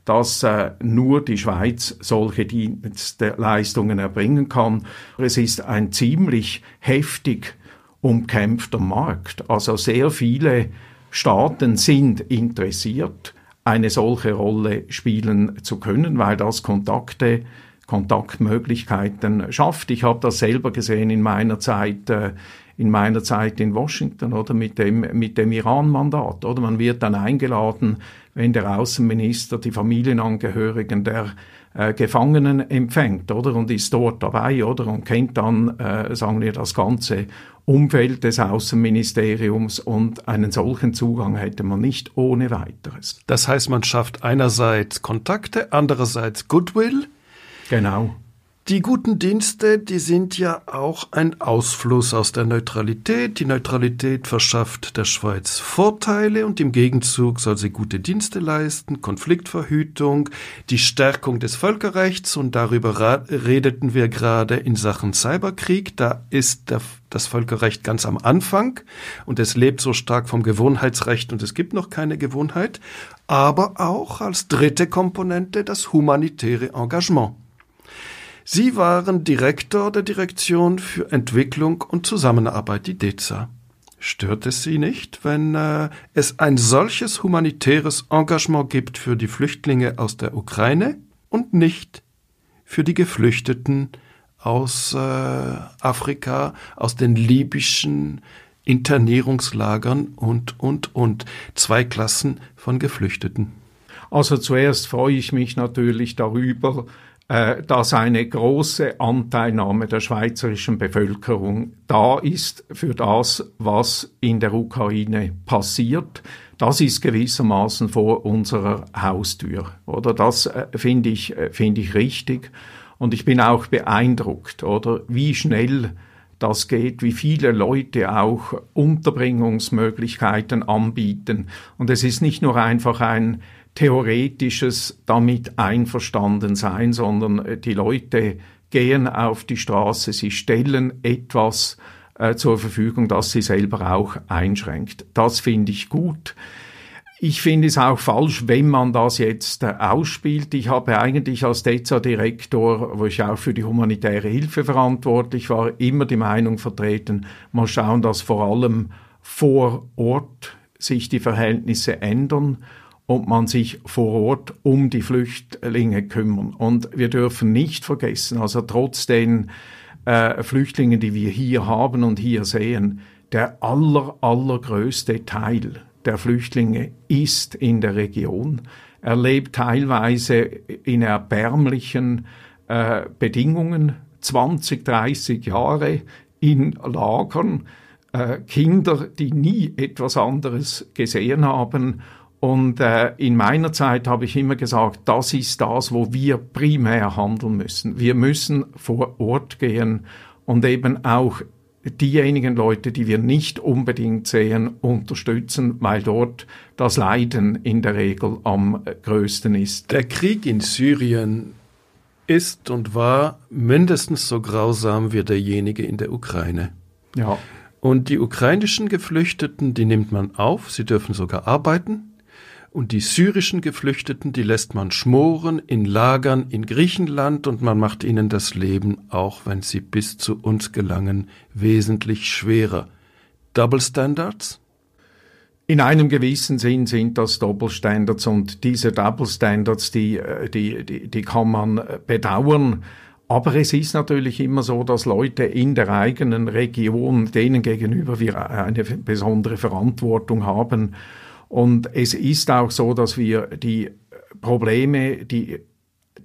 dass äh, nur die Schweiz solche Dienstleistungen erbringen kann. Es ist ein ziemlich heftig umkämpfter Markt. Also sehr viele Staaten sind interessiert, eine solche Rolle spielen zu können, weil das Kontakte, Kontaktmöglichkeiten schafft. Ich habe das selber gesehen in meiner Zeit äh, in meiner Zeit in Washington oder mit dem, mit dem Iran-Mandat. Oder man wird dann eingeladen, wenn der Außenminister die Familienangehörigen der äh, Gefangenen empfängt, oder? Und ist dort dabei, oder? Und kennt dann, äh, sagen wir, das ganze Umfeld des Außenministeriums und einen solchen Zugang hätte man nicht ohne weiteres. Das heißt, man schafft einerseits Kontakte, andererseits Goodwill. Genau. Die guten Dienste, die sind ja auch ein Ausfluss aus der Neutralität. Die Neutralität verschafft der Schweiz Vorteile und im Gegenzug soll sie gute Dienste leisten, Konfliktverhütung, die Stärkung des Völkerrechts und darüber redeten wir gerade in Sachen Cyberkrieg. Da ist der, das Völkerrecht ganz am Anfang und es lebt so stark vom Gewohnheitsrecht und es gibt noch keine Gewohnheit, aber auch als dritte Komponente das humanitäre Engagement. Sie waren Direktor der Direktion für Entwicklung und Zusammenarbeit, die DEZA. Stört es Sie nicht, wenn äh, es ein solches humanitäres Engagement gibt für die Flüchtlinge aus der Ukraine und nicht für die Geflüchteten aus äh, Afrika, aus den libyschen Internierungslagern und, und, und. Zwei Klassen von Geflüchteten. Also zuerst freue ich mich natürlich darüber, äh, dass eine große Anteilnahme der schweizerischen Bevölkerung da ist für das, was in der Ukraine passiert. Das ist gewissermaßen vor unserer Haustür, oder? Das äh, finde ich, äh, finde ich richtig. Und ich bin auch beeindruckt, oder? Wie schnell das geht, wie viele Leute auch Unterbringungsmöglichkeiten anbieten. Und es ist nicht nur einfach ein theoretisches damit einverstanden sein, sondern äh, die Leute gehen auf die Straße, sie stellen etwas äh, zur Verfügung, das sie selber auch einschränkt. Das finde ich gut. ich finde es auch falsch, wenn man das jetzt äh, ausspielt. Ich habe eigentlich als DEZA-Direktor, wo ich auch für die humanitäre Hilfe verantwortlich war, immer die Meinung vertreten, mal schauen, dass vor allem vor Ort sich die Verhältnisse ändern und man sich vor Ort um die Flüchtlinge kümmern. Und wir dürfen nicht vergessen, also trotz den äh, Flüchtlingen, die wir hier haben und hier sehen, der aller, allergrößte Teil der Flüchtlinge ist in der Region. Er lebt teilweise in erbärmlichen äh, Bedingungen, 20, 30 Jahre in Lagern, äh, Kinder, die nie etwas anderes gesehen haben. Und äh, in meiner Zeit habe ich immer gesagt, das ist das, wo wir primär handeln müssen. Wir müssen vor Ort gehen und eben auch diejenigen Leute, die wir nicht unbedingt sehen, unterstützen, weil dort das Leiden in der Regel am größten ist. Der Krieg in Syrien ist und war mindestens so grausam wie derjenige in der Ukraine. Ja. Und die ukrainischen Geflüchteten, die nimmt man auf, sie dürfen sogar arbeiten, und die syrischen Geflüchteten, die lässt man schmoren in Lagern in Griechenland und man macht ihnen das Leben, auch wenn sie bis zu uns gelangen, wesentlich schwerer. Double Standards? In einem gewissen Sinn sind das Double Standards und diese Double Standards, die, äh, die, die, die kann man äh, bedauern. Aber es ist natürlich immer so, dass Leute in der eigenen Region, denen gegenüber wir eine besondere Verantwortung haben, und es ist auch so, dass wir die Probleme, die,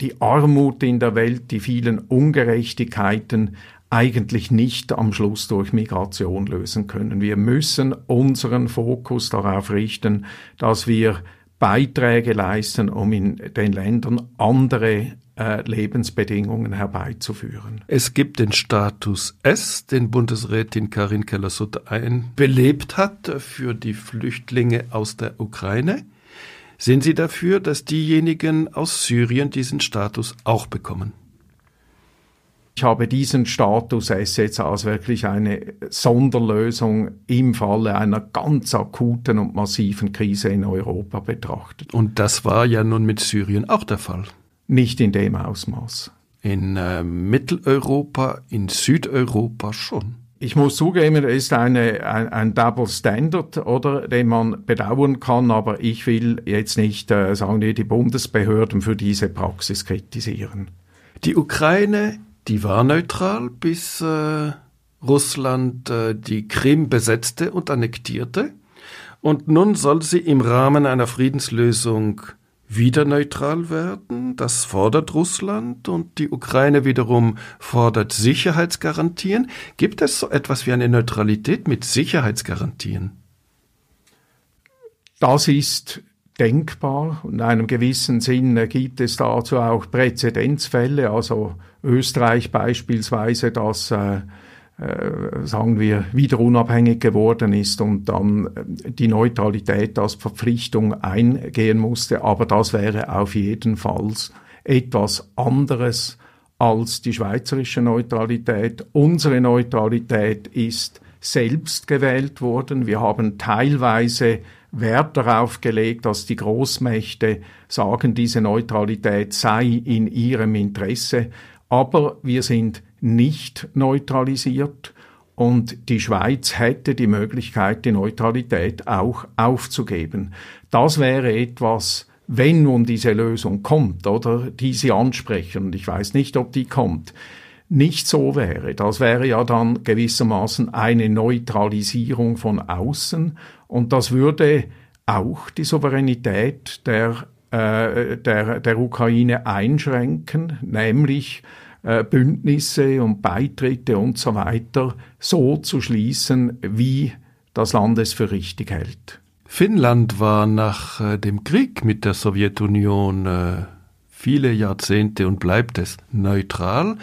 die Armut in der Welt, die vielen Ungerechtigkeiten eigentlich nicht am Schluss durch Migration lösen können. Wir müssen unseren Fokus darauf richten, dass wir Beiträge leisten, um in den Ländern andere äh, Lebensbedingungen herbeizuführen. Es gibt den Status S, den Bundesrätin Karin Keller-Sutter einbelebt hat für die Flüchtlinge aus der Ukraine. Sind Sie dafür, dass diejenigen aus Syrien diesen Status auch bekommen? Ich habe diesen Status S jetzt als wirklich eine Sonderlösung im Falle einer ganz akuten und massiven Krise in Europa betrachtet. Und das war ja nun mit Syrien auch der Fall. Nicht in dem Ausmaß. In äh, Mitteleuropa, in Südeuropa schon. Ich muss zugeben, es ist eine, ein, ein, Double Standard, oder, den man bedauern kann, aber ich will jetzt nicht, äh, sagen wir, die Bundesbehörden für diese Praxis kritisieren. Die Ukraine, die war neutral, bis äh, Russland äh, die Krim besetzte und annektierte. Und nun soll sie im Rahmen einer Friedenslösung wieder neutral werden. Das fordert Russland und die Ukraine wiederum fordert Sicherheitsgarantien. Gibt es so etwas wie eine Neutralität mit Sicherheitsgarantien? Das ist denkbar. In einem gewissen Sinne gibt es dazu auch Präzedenzfälle, also Österreich beispielsweise, das äh, sagen wir, wieder unabhängig geworden ist und dann äh, die Neutralität als Verpflichtung eingehen musste. Aber das wäre auf jeden Fall etwas anderes als die schweizerische Neutralität. Unsere Neutralität ist selbst gewählt worden. Wir haben teilweise Wert darauf gelegt, dass die Großmächte sagen, diese Neutralität sei in ihrem Interesse. Aber wir sind nicht neutralisiert. Und die Schweiz hätte die Möglichkeit, die Neutralität auch aufzugeben. Das wäre etwas, wenn nun diese Lösung kommt oder? Die Sie ansprechen, ich weiß nicht, ob die kommt, nicht so wäre. Das wäre ja dann gewissermaßen eine Neutralisierung von außen. Und das würde auch die Souveränität der, äh, der, der Ukraine einschränken, nämlich äh, Bündnisse und Beitritte und so weiter so zu schließen, wie das Land es für richtig hält. Finnland war nach äh, dem Krieg mit der Sowjetunion äh, viele Jahrzehnte und bleibt es neutral,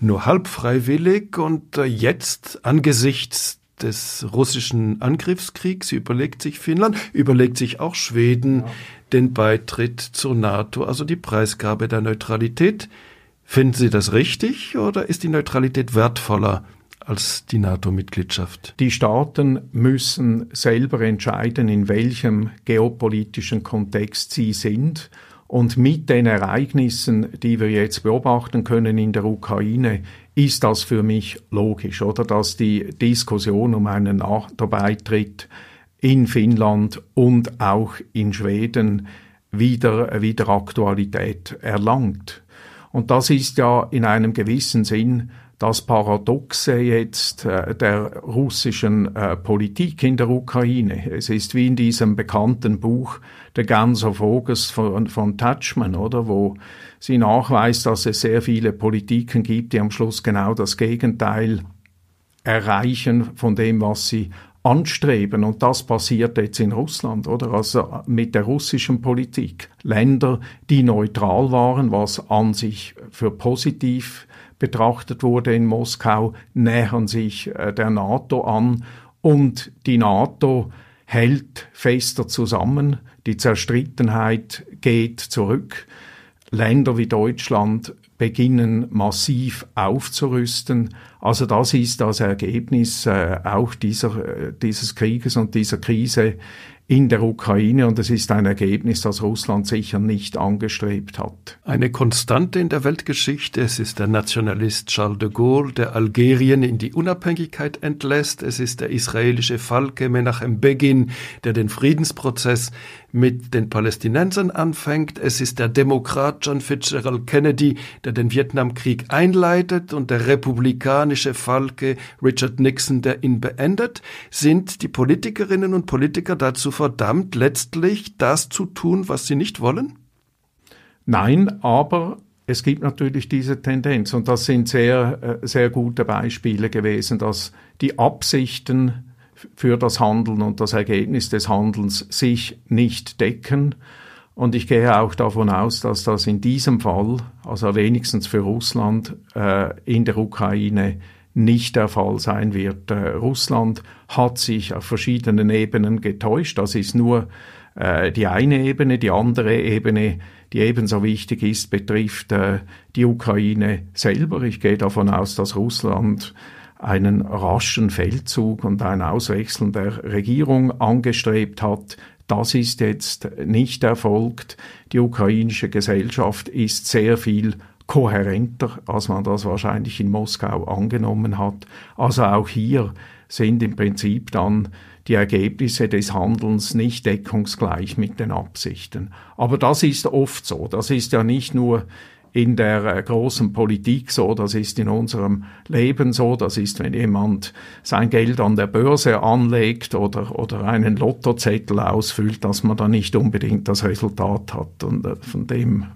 nur halb freiwillig und jetzt angesichts des russischen Angriffskriegs überlegt sich Finnland, überlegt sich auch Schweden ja. den Beitritt zur NATO, also die Preisgabe der Neutralität. Finden Sie das richtig oder ist die Neutralität wertvoller als die NATO-Mitgliedschaft? Die Staaten müssen selber entscheiden, in welchem geopolitischen Kontext sie sind. Und mit den Ereignissen, die wir jetzt beobachten können in der Ukraine, ist das für mich logisch, oder? Dass die Diskussion um einen NATO-Beitritt in Finnland und auch in Schweden wieder, wieder Aktualität erlangt. Und das ist ja in einem gewissen Sinn das Paradoxe jetzt äh, der russischen äh, Politik in der Ukraine. Es ist wie in diesem bekannten Buch The Guns of August von, von Touchman, oder, wo sie nachweist, dass es sehr viele Politiken gibt, die am Schluss genau das Gegenteil erreichen von dem, was sie anstreben. Und das passiert jetzt in Russland, oder? Also mit der russischen Politik. Länder, die neutral waren, was an sich für positiv betrachtet wurde in Moskau, nähern sich äh, der NATO an und die NATO hält fester zusammen, die Zerstrittenheit geht zurück. Länder wie Deutschland beginnen massiv aufzurüsten. Also das ist das Ergebnis äh, auch dieser, äh, dieses Krieges und dieser Krise in der Ukraine und es ist ein Ergebnis, das Russland sicher nicht angestrebt hat. Eine Konstante in der Weltgeschichte, es ist der Nationalist Charles de Gaulle, der Algerien in die Unabhängigkeit entlässt, es ist der israelische Falke Menachem Begin, der den Friedensprozess mit den Palästinensern anfängt, es ist der Demokrat John Fitzgerald Kennedy, der den Vietnamkrieg einleitet und der republikanische Falke Richard Nixon, der ihn beendet, sind die Politikerinnen und Politiker dazu verdammt, letztlich das zu tun, was sie nicht wollen? Nein, aber es gibt natürlich diese Tendenz. Und das sind sehr, äh, sehr gute Beispiele gewesen, dass die Absichten für das Handeln und das Ergebnis des Handelns sich nicht decken. Und ich gehe auch davon aus, dass das in diesem Fall, also wenigstens für Russland, äh, in der Ukraine nicht der Fall sein wird. Äh, Russland hat sich auf verschiedenen Ebenen getäuscht. Das ist nur äh, die eine Ebene. Die andere Ebene, die ebenso wichtig ist, betrifft äh, die Ukraine selber. Ich gehe davon aus, dass Russland einen raschen Feldzug und ein Auswechseln der Regierung angestrebt hat. Das ist jetzt nicht erfolgt. Die ukrainische Gesellschaft ist sehr viel kohärenter, als man das wahrscheinlich in Moskau angenommen hat. Also auch hier sind im Prinzip dann die Ergebnisse des Handelns nicht deckungsgleich mit den Absichten. Aber das ist oft so. Das ist ja nicht nur in der äh, großen Politik so, das ist in unserem Leben so, das ist, wenn jemand sein Geld an der Börse anlegt oder, oder einen Lottozettel ausfüllt, dass man dann nicht unbedingt das Resultat hat und äh, von dem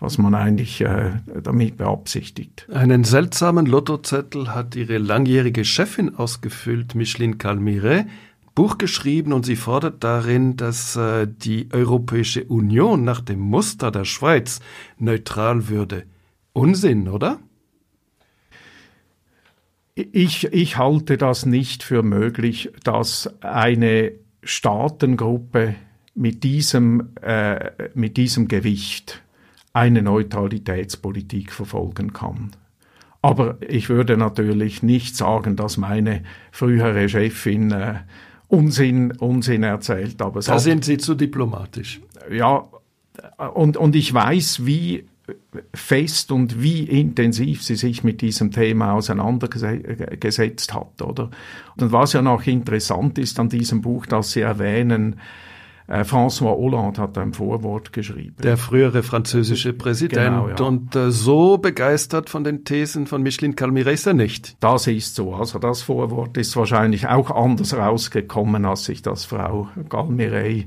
was man eigentlich äh, damit beabsichtigt. Einen seltsamen Lottozettel hat ihre langjährige Chefin ausgefüllt, Micheline Calmire, Buch geschrieben und sie fordert darin, dass äh, die Europäische Union nach dem Muster der Schweiz neutral würde. Unsinn, oder? Ich, ich halte das nicht für möglich, dass eine Staatengruppe mit diesem, äh, mit diesem Gewicht eine Neutralitätspolitik verfolgen kann. Aber ich würde natürlich nicht sagen, dass meine frühere Chefin äh, Unsinn, Unsinn erzählt. Aber da sind Sie zu diplomatisch. Ja, und, und ich weiß, wie fest und wie intensiv sie sich mit diesem Thema auseinandergesetzt hat, oder? Und was ja noch interessant ist an diesem Buch, dass Sie erwähnen, äh, François Hollande hat ein Vorwort geschrieben. Der frühere französische Präsident. Genau, ja. Und äh, so begeistert von den Thesen von Micheline Calmire ist er nicht. Das ist so. Also das Vorwort ist wahrscheinlich auch anders rausgekommen, als sich das Frau Calmire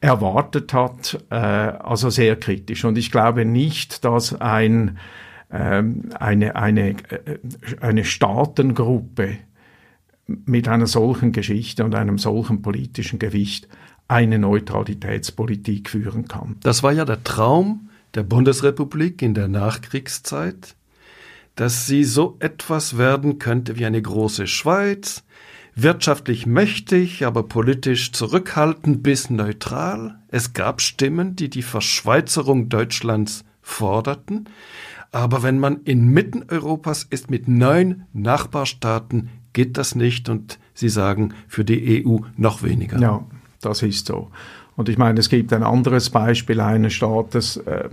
erwartet hat. Äh, also sehr kritisch. Und ich glaube nicht, dass ein, ähm, eine, eine, äh, eine Staatengruppe mit einer solchen Geschichte und einem solchen politischen Gewicht eine Neutralitätspolitik führen kann. Das war ja der Traum der Bundesrepublik in der Nachkriegszeit, dass sie so etwas werden könnte wie eine große Schweiz, wirtschaftlich mächtig, aber politisch zurückhaltend bis neutral. Es gab Stimmen, die die Verschweizerung Deutschlands forderten, Aber wenn man inmitten Europas ist mit neun Nachbarstaaten, geht das nicht und Sie sagen für die EU noch weniger. Ja, das ist so. Und ich meine, es gibt ein anderes Beispiel eines Staates, äh,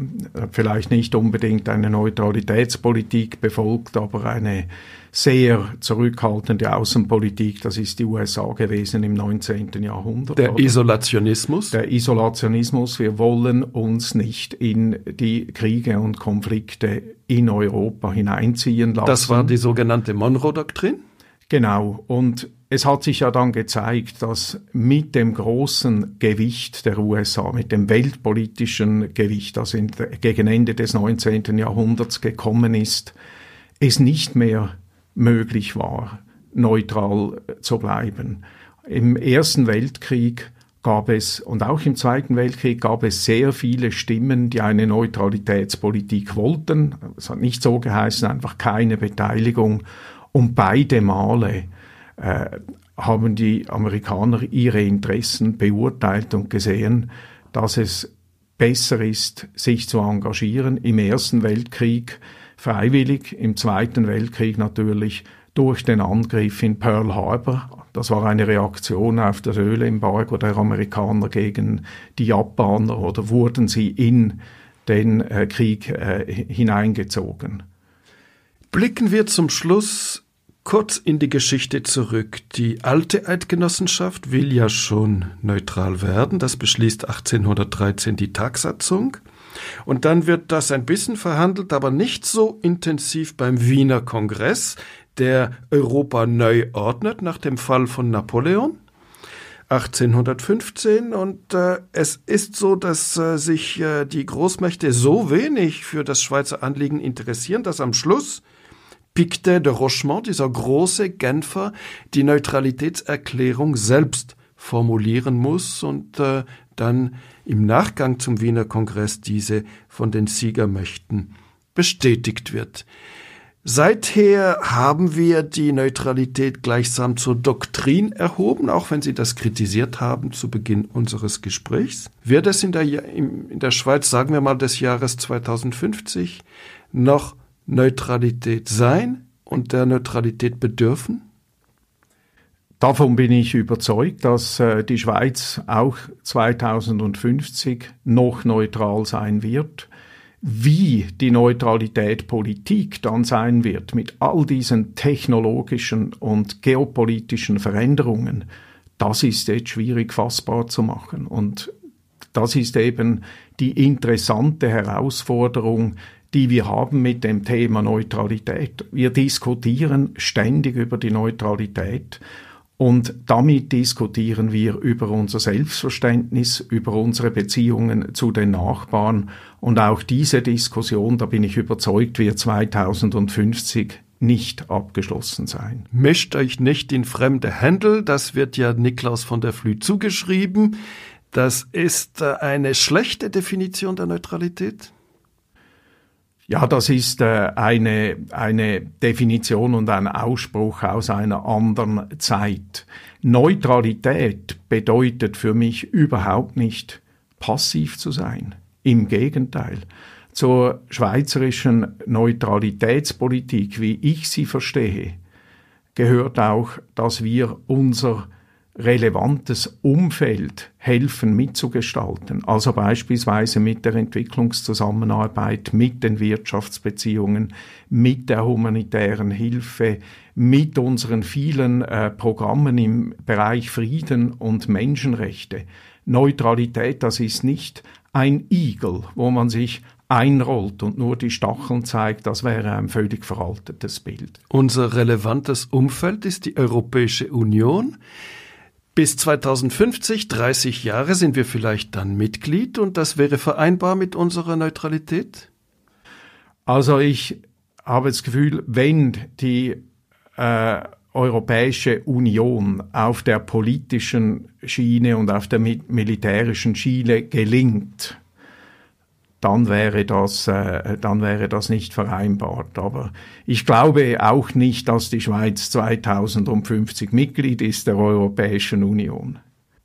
vielleicht nicht unbedingt eine Neutralitätspolitik befolgt, aber eine sehr zurückhaltende Außenpolitik, das ist die USA gewesen im 19. Jahrhundert. Der Isolationismus? Der Isolationismus. Wir wollen uns nicht in die Kriege und Konflikte in Europa hineinziehen lassen. Das war die sogenannte Monroe-Doktrin? Genau. Und es hat sich ja dann gezeigt, dass mit dem großen Gewicht der USA, mit dem weltpolitischen Gewicht, das in, gegen Ende des 19. Jahrhunderts gekommen ist, es nicht mehr möglich war, neutral zu bleiben. Im Ersten Weltkrieg gab es und auch im Zweiten Weltkrieg gab es sehr viele Stimmen, die eine Neutralitätspolitik wollten. Es hat nicht so geheißen, einfach keine Beteiligung. Und beide Male äh, haben die Amerikaner ihre Interessen beurteilt und gesehen, dass es besser ist, sich zu engagieren im Ersten Weltkrieg freiwillig, im Zweiten Weltkrieg natürlich durch den Angriff in Pearl Harbor. Das war eine Reaktion auf das Ölembargo der Amerikaner gegen die Japaner oder wurden sie in den äh, Krieg äh, hineingezogen. Blicken wir zum Schluss Kurz in die Geschichte zurück. Die alte Eidgenossenschaft will ja schon neutral werden. Das beschließt 1813 die Tagsatzung. Und dann wird das ein bisschen verhandelt, aber nicht so intensiv beim Wiener Kongress, der Europa neu ordnet nach dem Fall von Napoleon. 1815 und äh, es ist so, dass äh, sich äh, die Großmächte so wenig für das Schweizer Anliegen interessieren, dass am Schluss Pictet de Rochemont, dieser große Genfer, die Neutralitätserklärung selbst formulieren muss und äh, dann im Nachgang zum Wiener Kongress diese von den Siegermächten bestätigt wird. Seither haben wir die Neutralität gleichsam zur Doktrin erhoben, auch wenn Sie das kritisiert haben zu Beginn unseres Gesprächs. Wird es in der, in der Schweiz, sagen wir mal, des Jahres 2050 noch Neutralität sein und der Neutralität bedürfen? Davon bin ich überzeugt, dass äh, die Schweiz auch 2050 noch neutral sein wird. Wie die Neutralität Politik dann sein wird mit all diesen technologischen und geopolitischen Veränderungen, das ist jetzt schwierig fassbar zu machen. Und das ist eben die interessante Herausforderung, die wir haben mit dem Thema Neutralität. Wir diskutieren ständig über die Neutralität und damit diskutieren wir über unser Selbstverständnis, über unsere Beziehungen zu den Nachbarn. Und auch diese Diskussion, da bin ich überzeugt, wird 2050 nicht abgeschlossen sein. Mischt euch nicht in fremde Händel, das wird ja Niklaus von der Flü zugeschrieben. Das ist äh, eine schlechte Definition der Neutralität? Ja, das ist äh, eine, eine Definition und ein Ausspruch aus einer anderen Zeit. Neutralität bedeutet für mich überhaupt nicht passiv zu sein. Im Gegenteil. Zur schweizerischen Neutralitätspolitik, wie ich sie verstehe, gehört auch, dass wir unser relevantes Umfeld helfen mitzugestalten, also beispielsweise mit der Entwicklungszusammenarbeit, mit den Wirtschaftsbeziehungen, mit der humanitären Hilfe, mit unseren vielen äh, Programmen im Bereich Frieden und Menschenrechte. Neutralität, das ist nicht ein Igel, wo man sich einrollt und nur die Stacheln zeigt, das wäre ein völlig veraltetes Bild. Unser relevantes Umfeld ist die Europäische Union. Bis 2050, 30 Jahre, sind wir vielleicht dann Mitglied und das wäre vereinbar mit unserer Neutralität? Also ich habe das Gefühl, wenn die äh, Europäische Union auf der politischen Schiene und auf der militärischen Schiene gelingt, dann wäre das, äh, dann wäre das nicht vereinbart. Aber ich glaube auch nicht, dass die Schweiz 2050 Mitglied ist der Europäischen Union.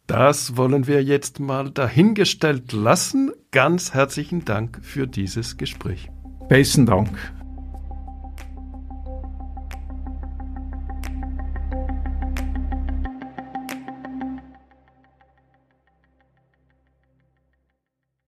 Das wollen wir jetzt mal dahingestellt lassen. Ganz herzlichen Dank für dieses Gespräch. Besten Dank.